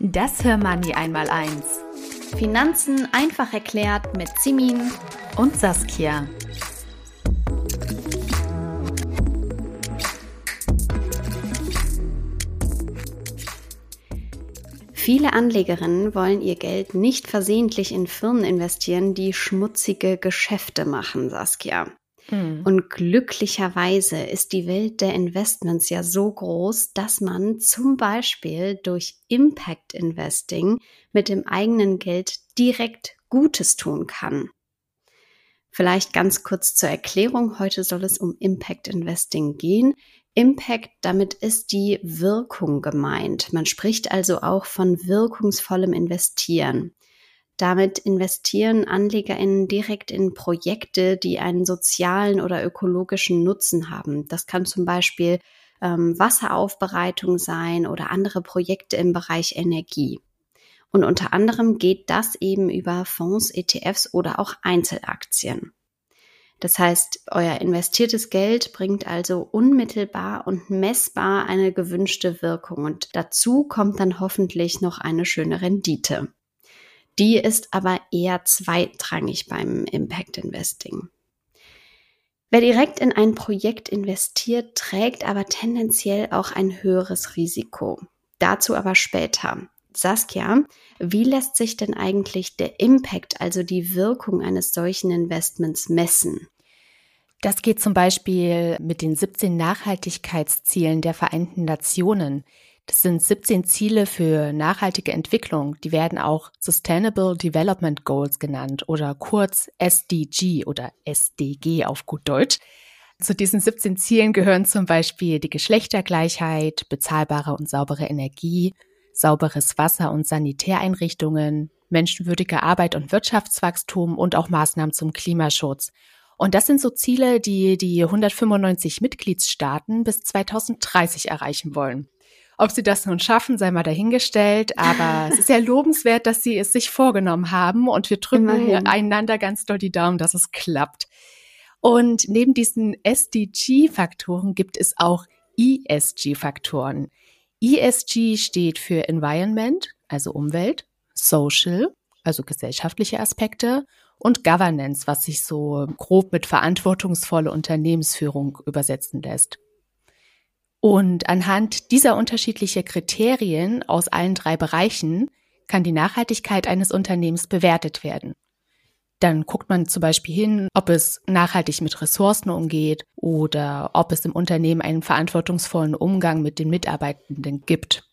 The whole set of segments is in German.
Das Hörmoney einmal eins. Finanzen einfach erklärt mit Simin und Saskia. Viele Anlegerinnen wollen ihr Geld nicht versehentlich in Firmen investieren, die schmutzige Geschäfte machen, Saskia. Mhm. Und glücklicherweise ist die Welt der Investments ja so groß, dass man zum Beispiel durch Impact Investing mit dem eigenen Geld direkt Gutes tun kann. Vielleicht ganz kurz zur Erklärung. Heute soll es um Impact Investing gehen. Impact, damit ist die Wirkung gemeint. Man spricht also auch von wirkungsvollem Investieren. Damit investieren AnlegerInnen direkt in Projekte, die einen sozialen oder ökologischen Nutzen haben. Das kann zum Beispiel ähm, Wasseraufbereitung sein oder andere Projekte im Bereich Energie. Und unter anderem geht das eben über Fonds, ETFs oder auch Einzelaktien. Das heißt, euer investiertes Geld bringt also unmittelbar und messbar eine gewünschte Wirkung und dazu kommt dann hoffentlich noch eine schöne Rendite. Die ist aber eher zweitrangig beim Impact Investing. Wer direkt in ein Projekt investiert, trägt aber tendenziell auch ein höheres Risiko. Dazu aber später. Saskia, wie lässt sich denn eigentlich der Impact, also die Wirkung eines solchen Investments messen? Das geht zum Beispiel mit den 17 Nachhaltigkeitszielen der Vereinten Nationen. Das sind 17 Ziele für nachhaltige Entwicklung. Die werden auch Sustainable Development Goals genannt oder kurz SDG oder SDG auf gut Deutsch. Zu diesen 17 Zielen gehören zum Beispiel die Geschlechtergleichheit, bezahlbare und saubere Energie, sauberes Wasser und Sanitäreinrichtungen, menschenwürdige Arbeit und Wirtschaftswachstum und auch Maßnahmen zum Klimaschutz. Und das sind so Ziele, die die 195 Mitgliedstaaten bis 2030 erreichen wollen. Ob sie das nun schaffen, sei mal dahingestellt. Aber es ist ja lobenswert, dass sie es sich vorgenommen haben und wir drücken Immerhin. einander ganz doll die Daumen, dass es klappt. Und neben diesen SDG-Faktoren gibt es auch ESG-Faktoren. ESG steht für Environment, also Umwelt, Social, also gesellschaftliche Aspekte und Governance, was sich so grob mit verantwortungsvolle Unternehmensführung übersetzen lässt. Und anhand dieser unterschiedlichen Kriterien aus allen drei Bereichen kann die Nachhaltigkeit eines Unternehmens bewertet werden. Dann guckt man zum Beispiel hin, ob es nachhaltig mit Ressourcen umgeht oder ob es im Unternehmen einen verantwortungsvollen Umgang mit den Mitarbeitenden gibt.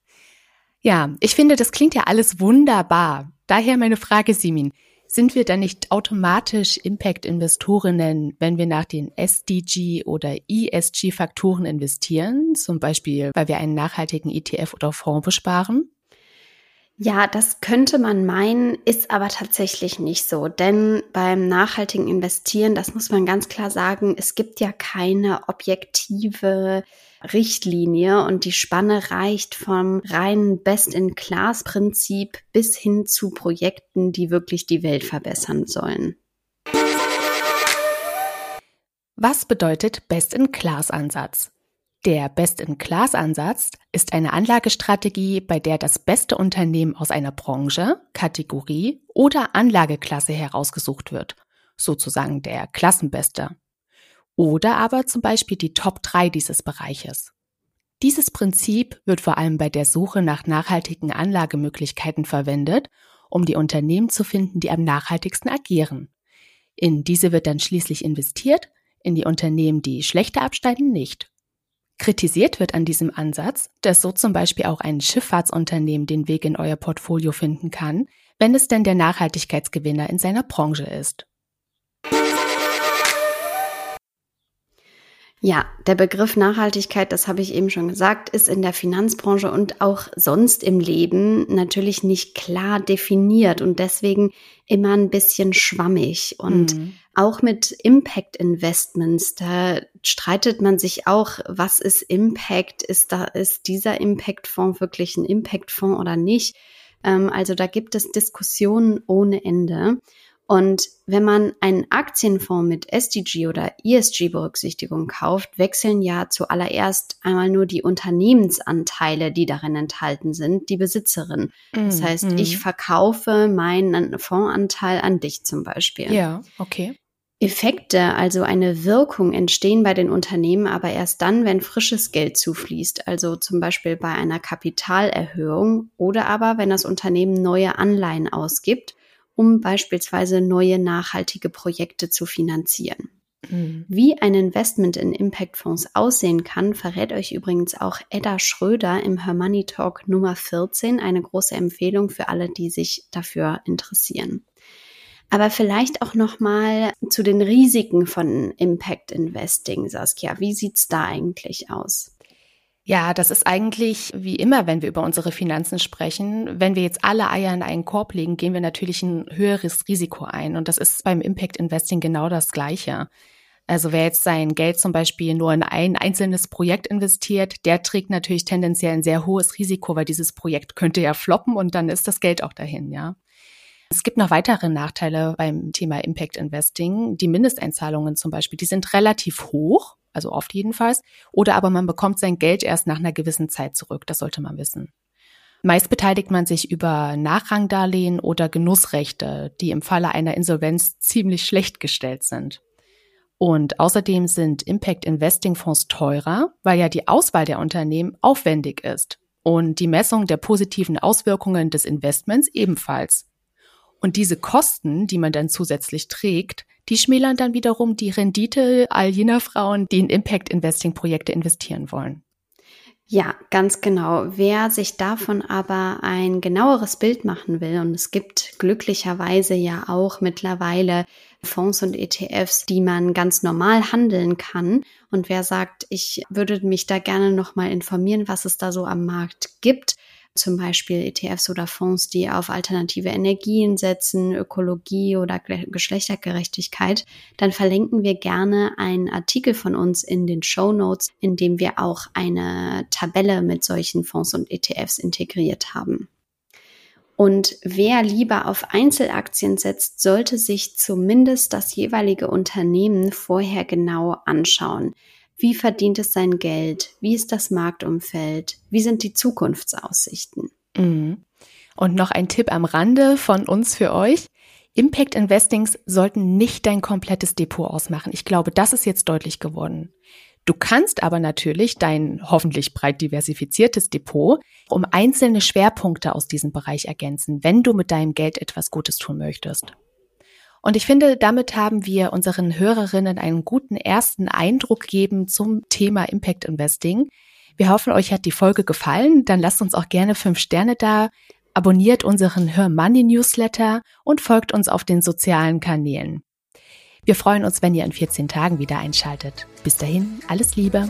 Ja, ich finde, das klingt ja alles wunderbar. Daher meine Frage, Simin. Sind wir dann nicht automatisch Impact-Investorinnen, wenn wir nach den SDG oder ESG-Faktoren investieren, zum Beispiel, weil wir einen nachhaltigen ETF oder Fonds besparen? Ja, das könnte man meinen, ist aber tatsächlich nicht so. Denn beim nachhaltigen Investieren, das muss man ganz klar sagen, es gibt ja keine objektive Richtlinie und die Spanne reicht vom reinen Best-in-Class-Prinzip bis hin zu Projekten, die wirklich die Welt verbessern sollen. Was bedeutet Best-in-Class-Ansatz? Der Best-in-Class-Ansatz ist eine Anlagestrategie, bei der das beste Unternehmen aus einer Branche, Kategorie oder Anlageklasse herausgesucht wird, sozusagen der Klassenbeste oder aber zum Beispiel die Top 3 dieses Bereiches. Dieses Prinzip wird vor allem bei der Suche nach nachhaltigen Anlagemöglichkeiten verwendet, um die Unternehmen zu finden, die am nachhaltigsten agieren. In diese wird dann schließlich investiert, in die Unternehmen, die schlechter abschneiden, nicht. Kritisiert wird an diesem Ansatz, dass so zum Beispiel auch ein Schifffahrtsunternehmen den Weg in euer Portfolio finden kann, wenn es denn der Nachhaltigkeitsgewinner in seiner Branche ist. Ja, der Begriff Nachhaltigkeit, das habe ich eben schon gesagt, ist in der Finanzbranche und auch sonst im Leben natürlich nicht klar definiert und deswegen immer ein bisschen schwammig. Und mhm. auch mit Impact Investments, da streitet man sich auch, was ist Impact? Ist da, ist dieser Impact Fonds wirklich ein Impact Fonds oder nicht? Ähm, also da gibt es Diskussionen ohne Ende. Und wenn man einen Aktienfonds mit SDG oder ESG-Berücksichtigung kauft, wechseln ja zuallererst einmal nur die Unternehmensanteile, die darin enthalten sind, die Besitzerin. Das mm, heißt, mm. ich verkaufe meinen Fondsanteil an dich zum Beispiel. Ja, okay. Effekte, also eine Wirkung, entstehen bei den Unternehmen aber erst dann, wenn frisches Geld zufließt, also zum Beispiel bei einer Kapitalerhöhung oder aber wenn das Unternehmen neue Anleihen ausgibt um beispielsweise neue nachhaltige Projekte zu finanzieren. Mhm. Wie ein Investment in Impact-Fonds aussehen kann, verrät euch übrigens auch Edda Schröder im Her Money Talk Nummer 14, eine große Empfehlung für alle, die sich dafür interessieren. Aber vielleicht auch noch mal zu den Risiken von Impact Investing, Saskia. Wie sieht's da eigentlich aus? Ja, das ist eigentlich wie immer, wenn wir über unsere Finanzen sprechen. Wenn wir jetzt alle Eier in einen Korb legen, gehen wir natürlich ein höheres Risiko ein. Und das ist beim Impact Investing genau das Gleiche. Also wer jetzt sein Geld zum Beispiel nur in ein einzelnes Projekt investiert, der trägt natürlich tendenziell ein sehr hohes Risiko, weil dieses Projekt könnte ja floppen und dann ist das Geld auch dahin, ja. Es gibt noch weitere Nachteile beim Thema Impact Investing. Die Mindesteinzahlungen zum Beispiel, die sind relativ hoch also oft jedenfalls, oder aber man bekommt sein Geld erst nach einer gewissen Zeit zurück, das sollte man wissen. Meist beteiligt man sich über Nachrangdarlehen oder Genussrechte, die im Falle einer Insolvenz ziemlich schlecht gestellt sind. Und außerdem sind Impact Investing Fonds teurer, weil ja die Auswahl der Unternehmen aufwendig ist und die Messung der positiven Auswirkungen des Investments ebenfalls. Und diese Kosten, die man dann zusätzlich trägt, die schmälern dann wiederum die Rendite all jener Frauen, die in Impact Investing Projekte investieren wollen. Ja, ganz genau. Wer sich davon aber ein genaueres Bild machen will, und es gibt glücklicherweise ja auch mittlerweile Fonds und ETFs, die man ganz normal handeln kann. Und wer sagt, ich würde mich da gerne nochmal informieren, was es da so am Markt gibt, zum Beispiel ETFs oder Fonds, die auf alternative Energien setzen, Ökologie oder Geschlechtergerechtigkeit, dann verlinken wir gerne einen Artikel von uns in den Show Notes, in dem wir auch eine Tabelle mit solchen Fonds und ETFs integriert haben. Und wer lieber auf Einzelaktien setzt, sollte sich zumindest das jeweilige Unternehmen vorher genau anschauen. Wie verdient es sein Geld? Wie ist das Marktumfeld? Wie sind die Zukunftsaussichten? Mhm. Und noch ein Tipp am Rande von uns für euch. Impact Investings sollten nicht dein komplettes Depot ausmachen. Ich glaube, das ist jetzt deutlich geworden. Du kannst aber natürlich dein hoffentlich breit diversifiziertes Depot um einzelne Schwerpunkte aus diesem Bereich ergänzen, wenn du mit deinem Geld etwas Gutes tun möchtest. Und ich finde, damit haben wir unseren Hörerinnen einen guten ersten Eindruck gegeben zum Thema Impact Investing. Wir hoffen, euch hat die Folge gefallen. Dann lasst uns auch gerne fünf Sterne da, abonniert unseren Hör Money Newsletter und folgt uns auf den sozialen Kanälen. Wir freuen uns, wenn ihr in 14 Tagen wieder einschaltet. Bis dahin, alles Liebe.